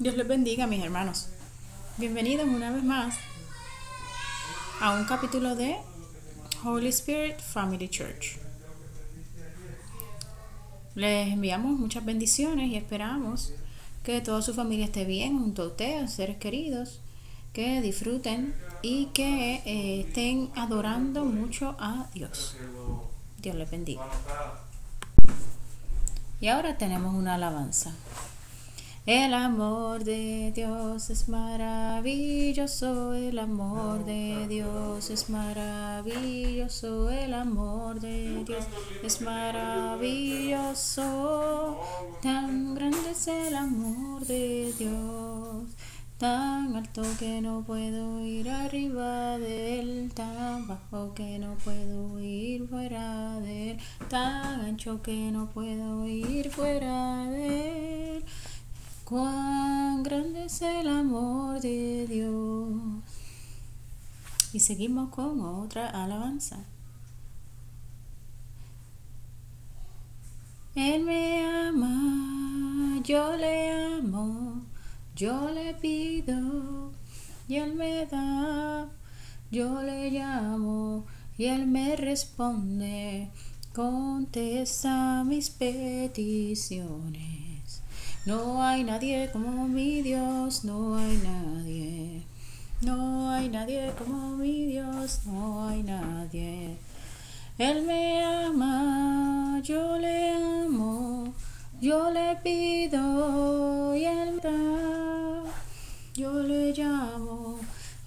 Dios les bendiga, mis hermanos. Bienvenidos una vez más a un capítulo de Holy Spirit Family Church. Les enviamos muchas bendiciones y esperamos que toda su familia esté bien junto a ustedes, seres queridos, que disfruten y que eh, estén adorando mucho a Dios. Dios les bendiga. Y ahora tenemos una alabanza. El amor de Dios es maravilloso, el amor de Dios es maravilloso, el amor de Dios es maravilloso. Tan grande es el amor de Dios, tan alto que no puedo ir arriba de él, tan bajo que no puedo ir fuera de él, tan ancho que no puedo ir fuera de él. Cuán grande es el amor de Dios. Y seguimos con otra alabanza. Él me ama, yo le amo, yo le pido y Él me da, yo le llamo y Él me responde, contesta mis peticiones. No hay nadie como mi Dios, no hay nadie. No hay nadie como mi Dios, no hay nadie. Él me ama, yo le amo, yo le pido y él me da. Yo le llamo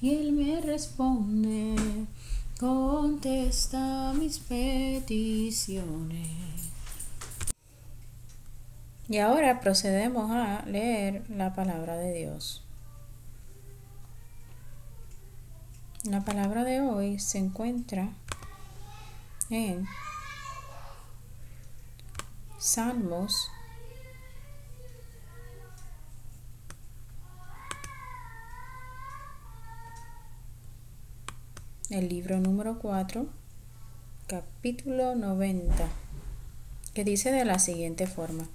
y él me responde, contesta mis peticiones. Y ahora procedemos a leer la palabra de Dios. La palabra de hoy se encuentra en Salmos el libro número 4, capítulo 90, que dice de la siguiente forma.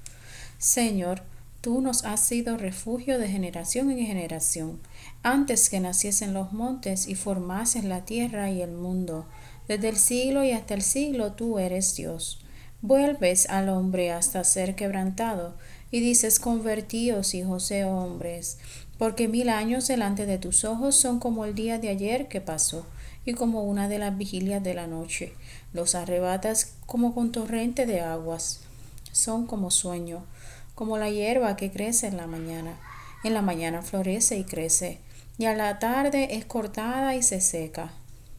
Señor, tú nos has sido refugio de generación en generación, antes que naciesen los montes y formases la tierra y el mundo. Desde el siglo y hasta el siglo tú eres Dios. Vuelves al hombre hasta ser quebrantado, y dices, convertíos, hijos de hombres, porque mil años delante de tus ojos son como el día de ayer que pasó, y como una de las vigilias de la noche. Los arrebatas como con torrente de aguas. Son como sueño como la hierba que crece en la mañana. En la mañana florece y crece, y a la tarde es cortada y se seca.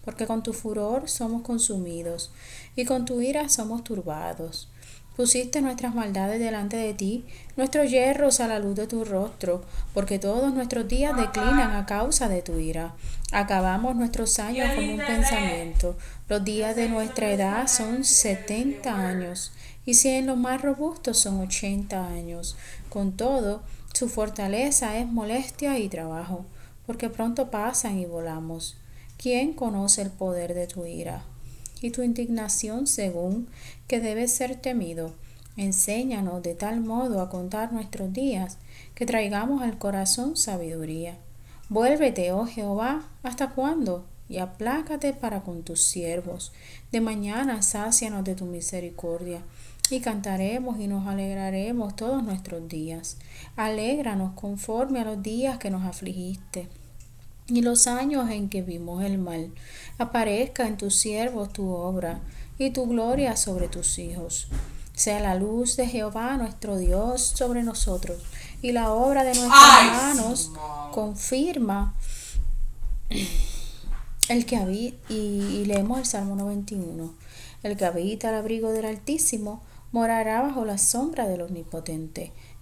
Porque con tu furor somos consumidos, y con tu ira somos turbados. Pusiste nuestras maldades delante de ti, nuestros hierros a la luz de tu rostro, porque todos nuestros días declinan a causa de tu ira. Acabamos nuestros años con un pensamiento. Los días de nuestra edad son setenta años, y si en los más robustos son ochenta años. Con todo, su fortaleza es molestia y trabajo, porque pronto pasan y volamos. ¿Quién conoce el poder de tu ira? Y tu indignación según que debe ser temido. Enséñanos de tal modo a contar nuestros días que traigamos al corazón sabiduría. Vuélvete, oh Jehová, ¿hasta cuándo? Y aplácate para con tus siervos. De mañana sácianos de tu misericordia. Y cantaremos y nos alegraremos todos nuestros días. Alégranos conforme a los días que nos afligiste y los años en que vimos el mal. Aparezca en tus siervos tu obra y tu gloria sobre tus hijos. Sea la luz de Jehová nuestro Dios sobre nosotros y la obra de nuestras manos confirma el que habita, y, y leemos el Salmo 91, el que habita al abrigo del Altísimo morará bajo la sombra del Omnipotente.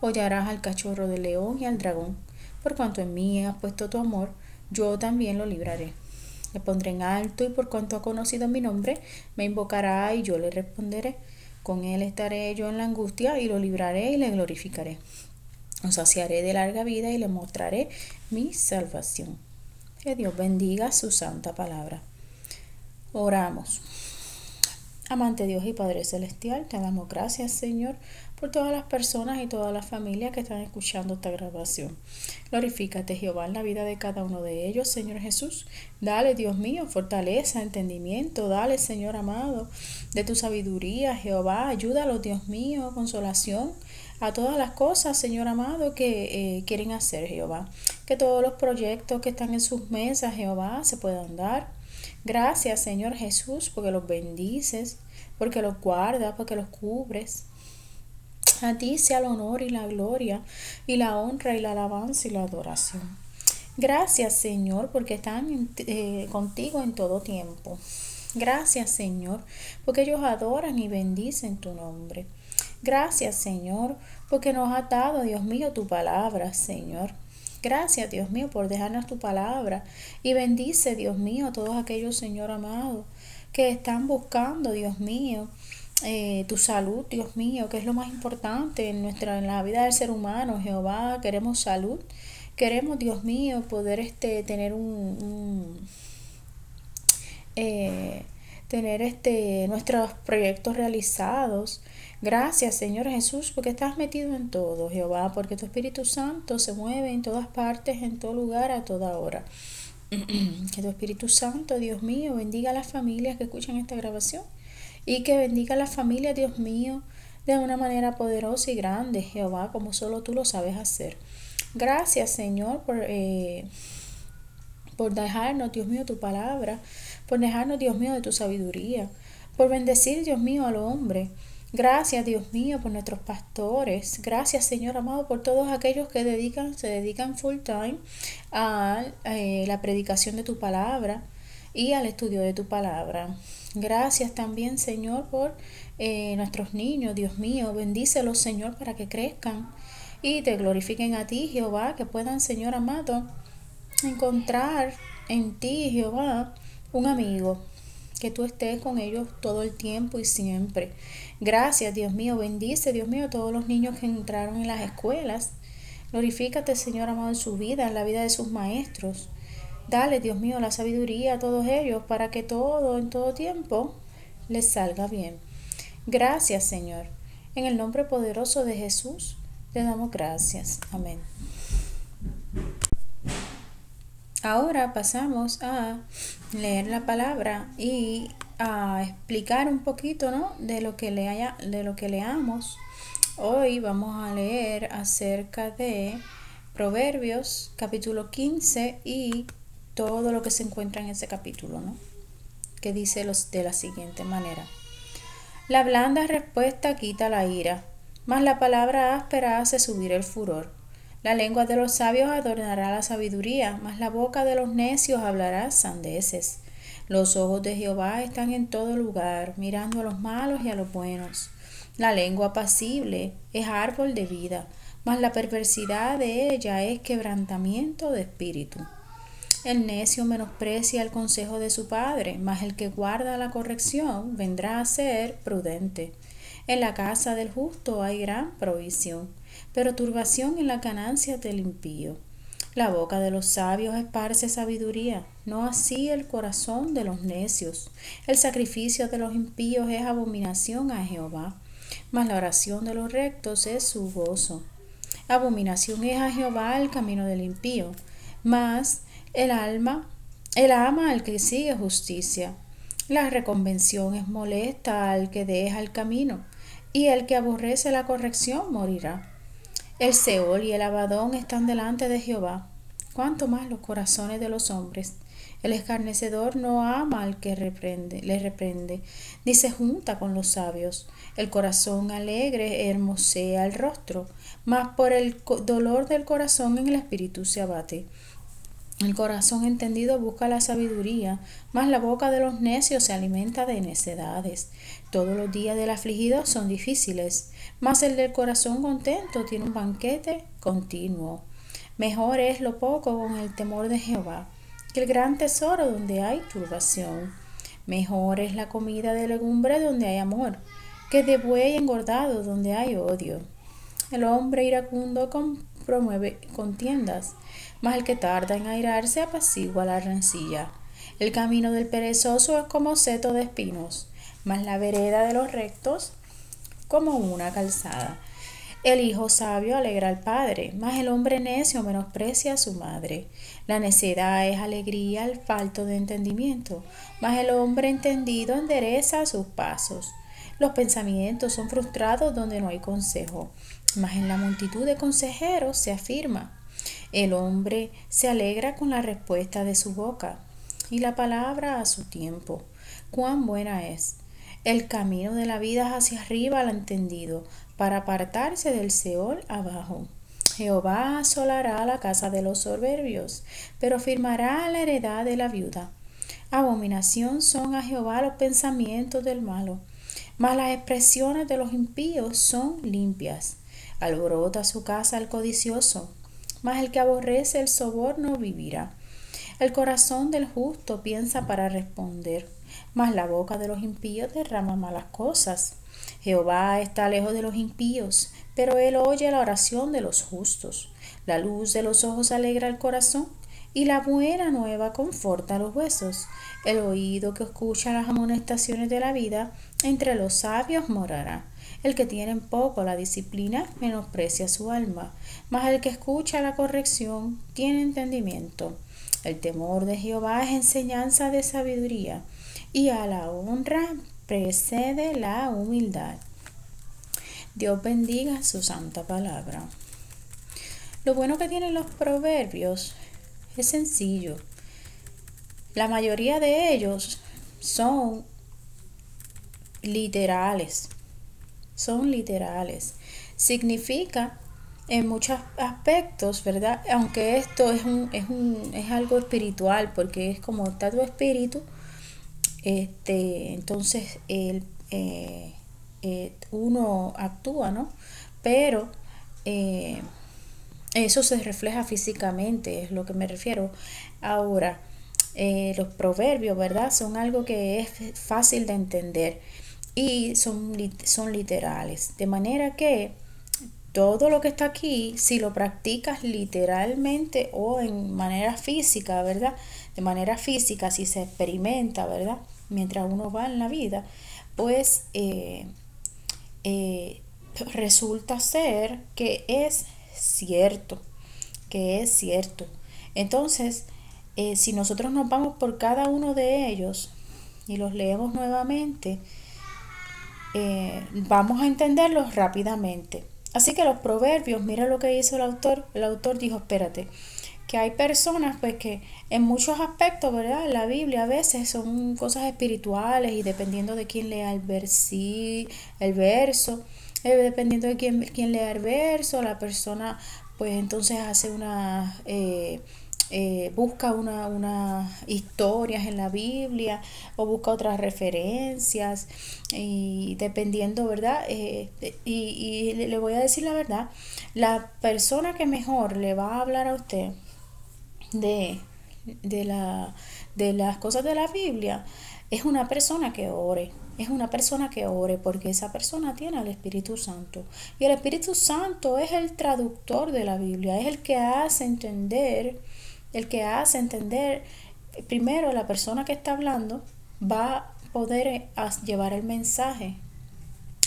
hollarás al cachorro del león y al dragón. Por cuanto en mí has puesto tu amor, yo también lo libraré. Le pondré en alto y por cuanto ha conocido mi nombre, me invocará y yo le responderé. Con él estaré yo en la angustia y lo libraré y le glorificaré. Lo saciaré de larga vida y le mostraré mi salvación. Que Dios bendiga su santa palabra. Oramos. Amante Dios y Padre Celestial, te damos gracias, Señor, por todas las personas y todas las familias que están escuchando esta grabación. Glorifícate, Jehová, en la vida de cada uno de ellos, Señor Jesús. Dale, Dios mío, fortaleza, entendimiento. Dale, Señor amado, de tu sabiduría, Jehová. Ayúdalo, Dios mío, consolación a todas las cosas, Señor amado, que eh, quieren hacer, Jehová. Que todos los proyectos que están en sus mesas, Jehová, se puedan dar. Gracias, Señor Jesús, porque los bendices, porque los guardas, porque los cubres. A ti sea el honor y la gloria y la honra y la alabanza y la adoración. Gracias Señor porque están eh, contigo en todo tiempo. Gracias Señor porque ellos adoran y bendicen tu nombre. Gracias Señor porque nos ha dado, Dios mío, tu palabra, Señor. Gracias, Dios mío, por dejarnos tu palabra. Y bendice, Dios mío, a todos aquellos, Señor amado, que están buscando, Dios mío, eh, tu salud, Dios mío, que es lo más importante en nuestra en la vida del ser humano, Jehová, queremos salud, queremos, Dios mío, poder este tener un, eh, tener este nuestros proyectos realizados. Gracias, Señor Jesús, porque estás metido en todo, Jehová, porque tu Espíritu Santo se mueve en todas partes, en todo lugar, a toda hora. que tu Espíritu Santo, Dios mío, bendiga a las familias que escuchan esta grabación y que bendiga a la familia, Dios mío, de una manera poderosa y grande, Jehová, como solo tú lo sabes hacer. Gracias, Señor, por, eh, por dejarnos, Dios mío, tu palabra, por dejarnos, Dios mío, de tu sabiduría, por bendecir, Dios mío, al hombre. Gracias, Dios mío, por nuestros pastores. Gracias, Señor amado, por todos aquellos que dedican, se dedican full time a eh, la predicación de tu palabra y al estudio de tu palabra. Gracias también, Señor, por eh, nuestros niños, Dios mío. Bendícelos, Señor, para que crezcan y te glorifiquen a ti, Jehová, que puedan, Señor amado, encontrar en ti, Jehová, un amigo, que tú estés con ellos todo el tiempo y siempre. Gracias, Dios mío. Bendice, Dios mío, todos los niños que entraron en las escuelas. Glorifícate, Señor amado, en su vida, en la vida de sus maestros. Dale, Dios mío, la sabiduría a todos ellos para que todo, en todo tiempo, les salga bien. Gracias, Señor. En el nombre poderoso de Jesús, te damos gracias. Amén. Ahora pasamos a leer la palabra y a explicar un poquito ¿no? de, lo que haya de lo que leamos. Hoy vamos a leer acerca de Proverbios capítulo 15 y todo lo que se encuentra en ese capítulo, ¿no? Que dice los, de la siguiente manera. La blanda respuesta quita la ira, mas la palabra áspera hace subir el furor. La lengua de los sabios adornará la sabiduría, mas la boca de los necios hablará sandeces. Los ojos de Jehová están en todo lugar, mirando a los malos y a los buenos. La lengua apacible es árbol de vida, mas la perversidad de ella es quebrantamiento de espíritu. El necio menosprecia el consejo de su padre, mas el que guarda la corrección vendrá a ser prudente. En la casa del justo hay gran provisión, pero turbación en la ganancia del impío. La boca de los sabios esparce sabiduría, no así el corazón de los necios. El sacrificio de los impíos es abominación a Jehová, mas la oración de los rectos es su gozo. Abominación es a Jehová el camino del impío, mas el alma, el ama al que sigue justicia. La reconvención es molesta al que deja el camino, y el que aborrece la corrección morirá. El Seol y el Abadón están delante de Jehová, cuanto más los corazones de los hombres. El escarnecedor no ama al que reprende, le reprende, ni se junta con los sabios. El corazón alegre hermosea el rostro, mas por el dolor del corazón en el espíritu se abate. El corazón entendido busca la sabiduría, mas la boca de los necios se alimenta de necedades. Todos los días del afligido son difíciles, mas el del corazón contento tiene un banquete continuo. Mejor es lo poco con el temor de Jehová que el gran tesoro donde hay turbación. Mejor es la comida de legumbre donde hay amor, que de buey engordado donde hay odio. El hombre iracundo promueve contiendas, mas el que tarda en airarse apacigua la rencilla. El camino del perezoso es como seto de espinos, mas la vereda de los rectos como una calzada. El hijo sabio alegra al padre, mas el hombre necio menosprecia a su madre. La necedad es alegría al falto de entendimiento, mas el hombre entendido endereza sus pasos. Los pensamientos son frustrados donde no hay consejo, mas en la multitud de consejeros se afirma. El hombre se alegra con la respuesta de su boca y la palabra a su tiempo. Cuán buena es. El camino de la vida hacia arriba al entendido, para apartarse del Seol abajo. Jehová asolará la casa de los soberbios, pero firmará la heredad de la viuda. Abominación son a Jehová los pensamientos del malo, mas las expresiones de los impíos son limpias. Alborota su casa el codicioso, mas el que aborrece el soborno vivirá. El corazón del justo piensa para responder, mas la boca de los impíos derrama malas cosas. Jehová está lejos de los impíos, pero él oye la oración de los justos. La luz de los ojos alegra el corazón, y la buena nueva conforta los huesos. El oído que escucha las amonestaciones de la vida, entre los sabios morará. El que tiene en poco la disciplina menosprecia su alma, mas el que escucha la corrección tiene entendimiento. El temor de Jehová es enseñanza de sabiduría, y a la honra precede la humildad. Dios bendiga su santa palabra. Lo bueno que tienen los proverbios es sencillo. La mayoría de ellos son literales. Son literales. Significa en muchos aspectos, ¿verdad? Aunque esto es, un, es, un, es algo espiritual, porque es como está tu espíritu, este, entonces el, eh, eh, uno actúa, ¿no? Pero eh, eso se refleja físicamente, es lo que me refiero. Ahora, los proverbios, ¿verdad? Son algo que es fácil de entender y son, son literales. De manera que todo lo que está aquí, si lo practicas literalmente o en manera física, ¿verdad? De manera física, si se experimenta, ¿verdad? Mientras uno va en la vida, pues eh, eh, resulta ser que es cierto, que es cierto. Entonces, eh, si nosotros nos vamos por cada uno de ellos y los leemos nuevamente, vamos a entenderlos rápidamente. Así que los proverbios, mira lo que hizo el autor. El autor dijo, espérate, que hay personas pues que en muchos aspectos, ¿verdad? La Biblia a veces son cosas espirituales y dependiendo de quién lea el versi, el verso, eh, dependiendo de quién, quién lea el verso, la persona pues entonces hace una... Eh, eh, busca unas una historias en la Biblia o busca otras referencias y dependiendo, ¿verdad? Eh, y, le voy a decir la verdad, la persona que mejor le va a hablar a usted de, de, la, de las cosas de la Biblia es una persona que ore, es una persona que ore porque esa persona tiene al Espíritu Santo. Y el Espíritu Santo es el traductor de la Biblia, es el que hace entender el que hace entender, primero la persona que está hablando va a poder eh, llevar el mensaje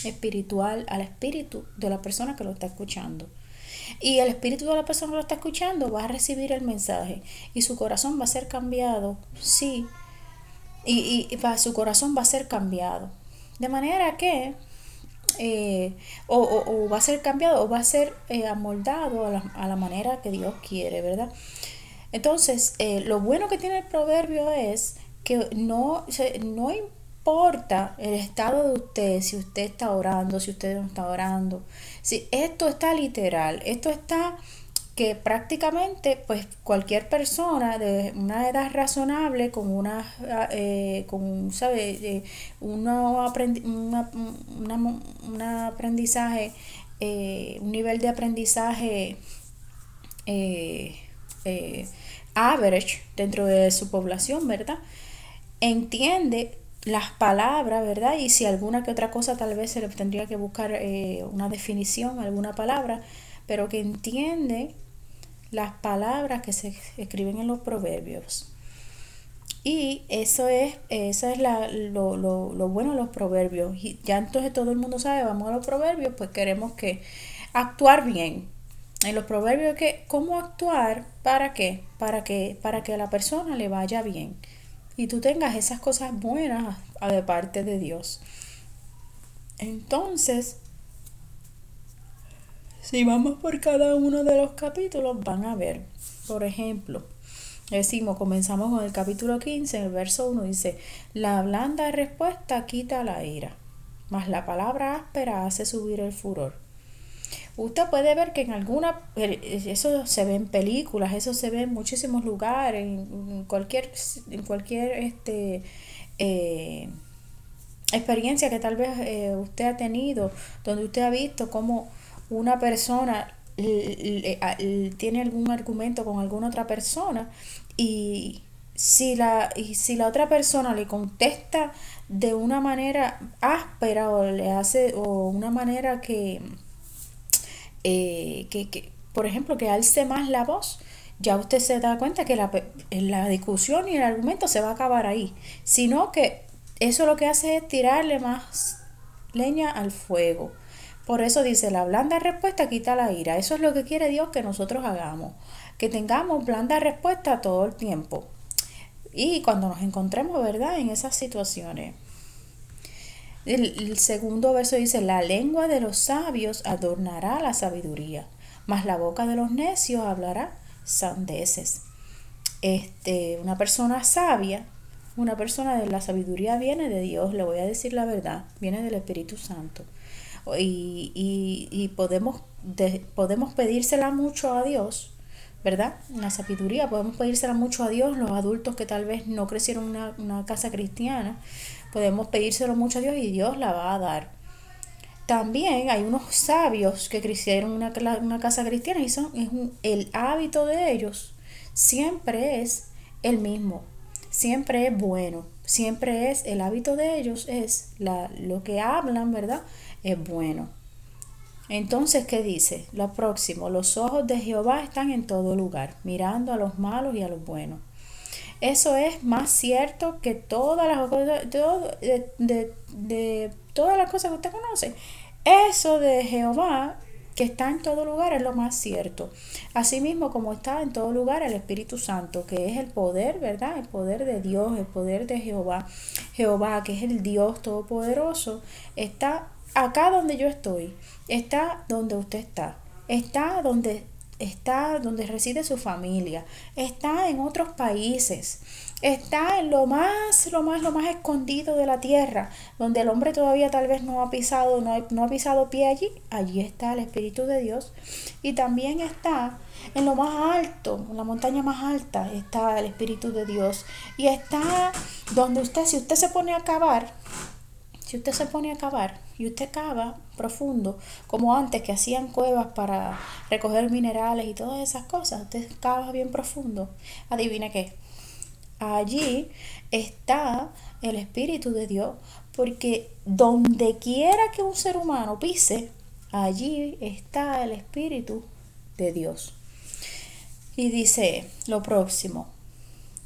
espiritual al espíritu de la persona que lo está escuchando. Y el espíritu de la persona que lo está escuchando va a recibir el mensaje y su corazón va a ser cambiado, sí, y, y, su corazón va a ser cambiado. De manera que eh, o, va a ser cambiado o va a ser eh, amoldado a la, manera que Dios quiere, ¿verdad? Entonces, eh, lo bueno que tiene el proverbio es que no, no importa el estado de usted, si usted está orando, si usted no está orando, si esto está literal, esto está que prácticamente pues cualquier persona de una edad razonable con una eh, con sabe una, un aprendizaje eh, un nivel de aprendizaje eh, average dentro de su población verdad entiende las palabras, ¿verdad? Y si alguna que otra cosa tal vez se le tendría que buscar una definición, alguna palabra, pero que entiende las palabras que se escriben en los proverbios. Y eso es, eso es la, lo, lo, bueno de los proverbios. Y ya entonces todo el mundo sabe, vamos a los proverbios, pues queremos que actuar bien. En los proverbios que cómo actuar para qué? Para que para que a la persona le vaya bien y tú tengas esas cosas buenas de parte de Dios. Entonces, si vamos por cada uno de los capítulos, van a ver, por ejemplo, decimos, comenzamos con el capítulo 15, el verso 1 dice, la blanda respuesta quita la ira, mas la palabra áspera hace subir el furor. Usted puede ver que en alguna, eso se ve en películas, eso se ve en muchísimos lugares, en cualquier, en cualquier este, eh, experiencia que tal vez eh, usted ha tenido, donde usted ha visto cómo una persona tiene algún argumento con alguna otra persona y si la, y si la otra persona le contesta de una manera áspera o le hace o una manera que, eh, que, que por ejemplo que alce más la voz ya usted se da cuenta que la, la discusión y el argumento se va a acabar ahí sino que eso lo que hace es tirarle más leña al fuego por eso dice, la blanda respuesta quita la ira. Eso es lo que quiere Dios que nosotros hagamos. Que tengamos blanda respuesta todo el tiempo. Y cuando nos encontremos, ¿verdad? En esas situaciones. El, segundo verso dice, la lengua de los sabios adornará la sabiduría, mas la boca de los necios hablará sandeces. Este, una persona sabia, una persona de la sabiduría viene de Dios, le voy a decir la verdad, viene del Espíritu Santo y, y, y podemos, podemos pedírsela mucho a Dios, ¿verdad? La sabiduría, podemos pedírsela mucho a Dios, los adultos que tal vez no crecieron en una, una casa cristiana, podemos pedírselo mucho a Dios y Dios la va a dar. También hay unos sabios que crecieron en una, una casa cristiana y son, es el hábito de ellos siempre es el mismo, siempre es bueno, siempre es el hábito de ellos, es la, lo que hablan, ¿verdad? es bueno. Entonces, ¿qué dice? Lo próximo, los ojos de Jehová están en todo lugar, mirando a los malos y a los buenos. Eso es más cierto que todas las cosas, de, de, todas las cosas que usted conoce. Eso de Jehová que está en todo lugar es lo más cierto. Asimismo, como está en todo lugar el Espíritu Santo, que es el poder, ¿verdad? El poder de Dios, el poder de Jehová. Jehová, que es el Dios todopoderoso, está acá donde yo estoy, está donde usted está, está donde está donde reside su familia, está en otros países, está en lo más, lo más, lo más escondido de la tierra, donde el hombre todavía tal vez no ha pisado, no no ha pisado pie allí, allí está el Espíritu de Dios, y también está en lo más alto, en la montaña más alta, está el Espíritu de Dios, y está donde usted, si usted se pone a cavar, si usted se pone a cavar y usted cava profundo, como antes que hacían cuevas para recoger minerales y todas esas cosas, usted cava bien profundo, adivine qué. Allí está el Espíritu de Dios, porque donde quiera que un ser humano pise, allí está el Espíritu de Dios. Y dice lo próximo,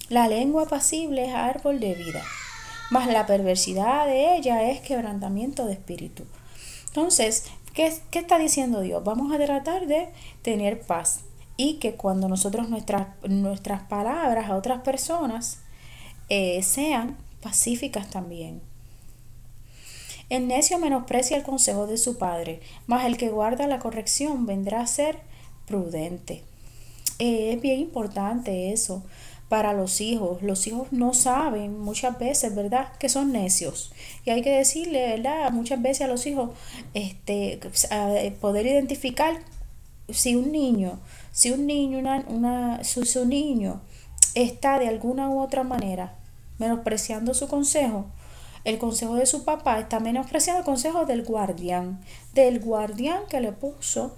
la lengua pasible es árbol de vida mas la perversidad de ella es quebrantamiento de espíritu. Entonces, ¿Qué, ¿Qué, está diciendo Dios? Vamos a tratar de tener paz y que cuando nosotros nuestras, nuestras palabras a otras personas eh, sean pacíficas también. El necio menosprecia el consejo de su padre, mas el que guarda la corrección vendrá a ser prudente. Eh, es bien importante eso para los hijos. Los hijos no saben muchas veces, ¿verdad?, que son necios. Y hay que decirle, ¿verdad?, muchas veces a los hijos, este, poder identificar si un niño, si un niño, una, una, su, su niño está de alguna u otra manera menospreciando su consejo, el consejo de su papá está menospreciando el consejo del guardián, del guardián que le puso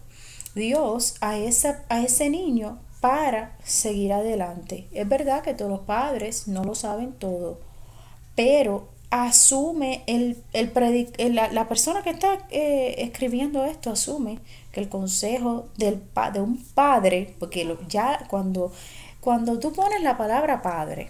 Dios a, esa, a ese niño para seguir adelante. Es verdad que todos los padres no lo saben todo, pero asume el, el, la, persona que está eh, escribiendo esto asume que el consejo del, de un padre, porque ya cuando, cuando tú pones la palabra padre,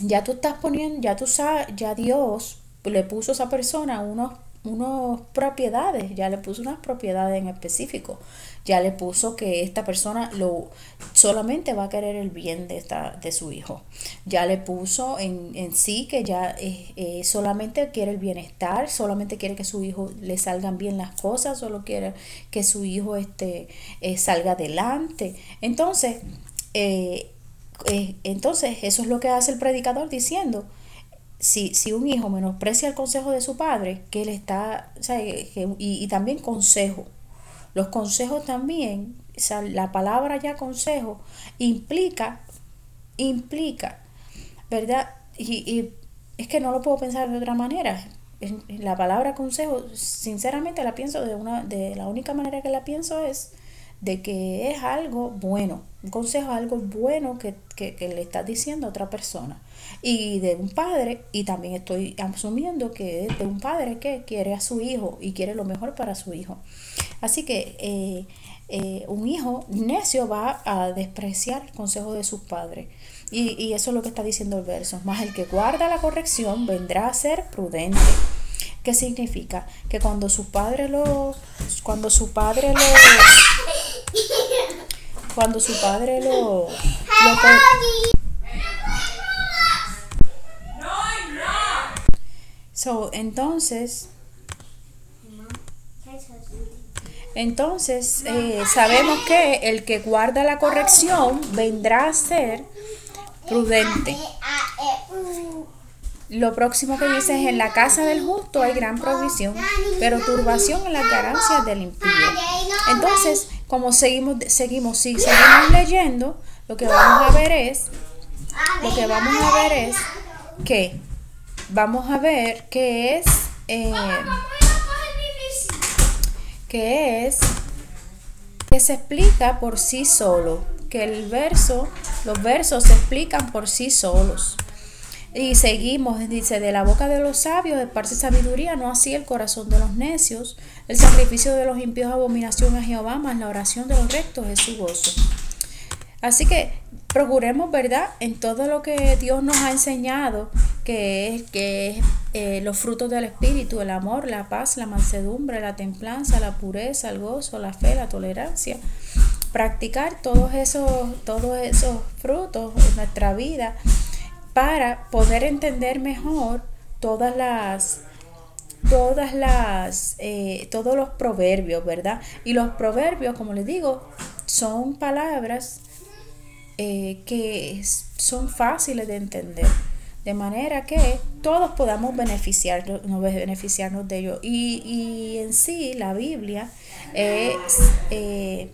ya tú estás poniendo, ya tú sabes, ya Dios le puso a esa persona unos, unos propiedades, ya le puso unas propiedades en específico, ya le puso que esta persona lo solamente va a querer el bien de esta, de su hijo, ya le puso en, en sí que ya eh, eh, solamente quiere el bienestar, solamente quiere que su hijo le salgan bien las cosas, solo quiere que su hijo este, eh, salga adelante. Entonces, entonces, eso es lo que hace el predicador diciendo, si, si un hijo menosprecia el consejo de su padre, que él está, y, también consejo, los consejos también, la palabra ya consejo implica, implica, ¿verdad? Y, es que no lo puedo pensar de otra manera. La palabra consejo, sinceramente la pienso de una, de la única manera que la pienso es de que es algo bueno, un consejo algo bueno que, le estás diciendo a otra persona. Y de un padre, y también estoy asumiendo que es de un padre que quiere a su hijo y quiere lo mejor para su hijo. Así que eh, eh, un hijo necio va a despreciar el consejo de sus padres. Y, y eso es lo que está diciendo el verso. Más el que guarda la corrección vendrá a ser prudente. ¿Qué significa? Que cuando su padre lo, cuando su padre lo, cuando su padre lo, so, entonces entonces eh, sabemos que el que guarda la corrección vendrá a ser prudente lo próximo que dice es, en la casa del justo hay gran provisión, pero turbación en las ganancias del impío. Entonces, como seguimos, seguimos, si seguimos leyendo, lo que vamos a ver es, lo que vamos a ver es que, vamos a ver que es, eh, que es, que se explica por sí solo, que el verso, los versos se explican por sí solos. Y seguimos, dice, de la boca de los sabios esparce sabiduría, no así el corazón de los necios. El sacrificio de los impíos abominación a Jehová, más la oración de los rectos es su gozo. Así que procuremos, ¿verdad? En todo lo que Dios nos ha enseñado, que es, que eh, los frutos del Espíritu, el amor, la paz, la mansedumbre, la templanza, la pureza, el gozo, la fe, la tolerancia. Practicar todos esos, todos esos frutos en nuestra vida para poder entender mejor todas las todas las eh, todos los proverbios verdad y los proverbios como les digo son palabras eh, que son fáciles de entender de manera que todos podamos beneficiarnos, beneficiarnos de ello. Y, y en sí la Biblia es, eh,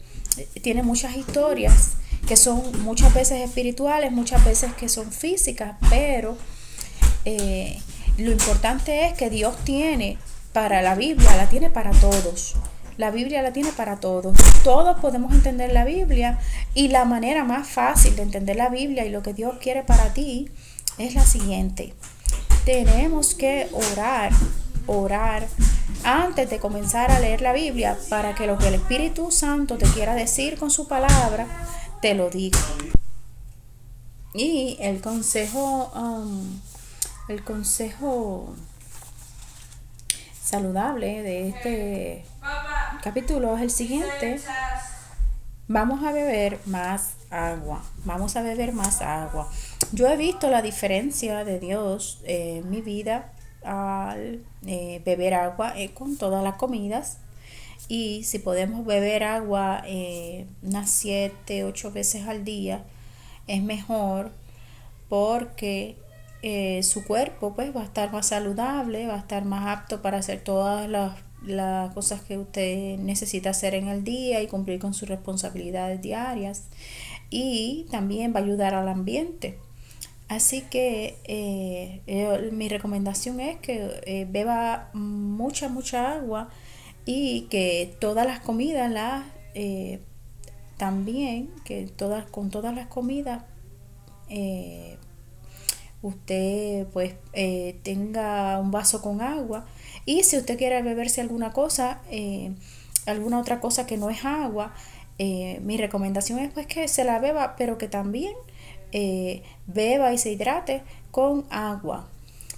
tiene muchas historias que son muchas veces espirituales, muchas veces que son físicas, pero eh, lo importante es que Dios tiene para la Biblia, la tiene para todos. La Biblia la tiene para todos. Todos podemos entender la Biblia y la manera más fácil de entender la Biblia y lo que Dios quiere para ti es la siguiente. Tenemos que orar, orar antes de comenzar a leer la Biblia para que lo que el Espíritu Santo te quiera decir con su palabra te lo digo. Y el consejo, um, el consejo saludable de este capítulo es el siguiente. Vamos a beber más agua. Vamos a beber más agua. Yo he visto la diferencia de Dios en mi vida al eh, beber agua eh, con todas las comidas. Y si podemos beber agua eh, unas 7, 8 veces al día, es mejor porque su cuerpo pues va a estar más saludable, va a estar más apto para hacer todas las las cosas que usted necesita hacer en el día y cumplir con sus responsabilidades diarias y también va a ayudar al ambiente. Así que eh, mi recomendación es que eh, beba mucha, mucha agua y que todas las comidas las eh, también, que todas, con todas las comidas usted pues tenga un vaso con agua. Y si usted quiere beberse alguna cosa, eh, alguna otra cosa que no es agua, eh, mi recomendación es pues que se la beba, pero que también eh, beba y se hidrate con agua,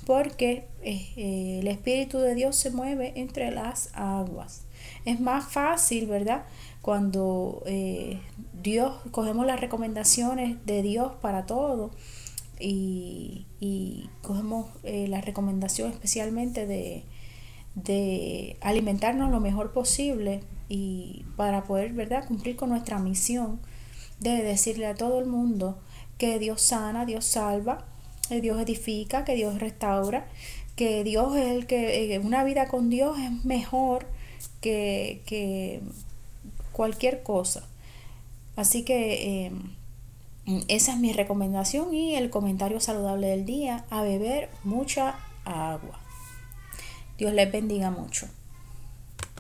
porque el Espíritu de Dios se mueve entre las aguas. Es más fácil, ¿verdad? Cuando Dios, cogemos las recomendaciones de Dios para todo y, y cogemos la recomendación especialmente de, de alimentarnos lo mejor posible y para poder, ¿verdad?, cumplir con nuestra misión de decirle a todo el mundo que Dios sana, Dios salva, que Dios edifica, que Dios restaura, que Dios es el que, eh, una vida con Dios es mejor que, que cualquier cosa. Así que eh, esa es mi recomendación y el comentario saludable del día, a beber mucha agua. Dios les bendiga mucho.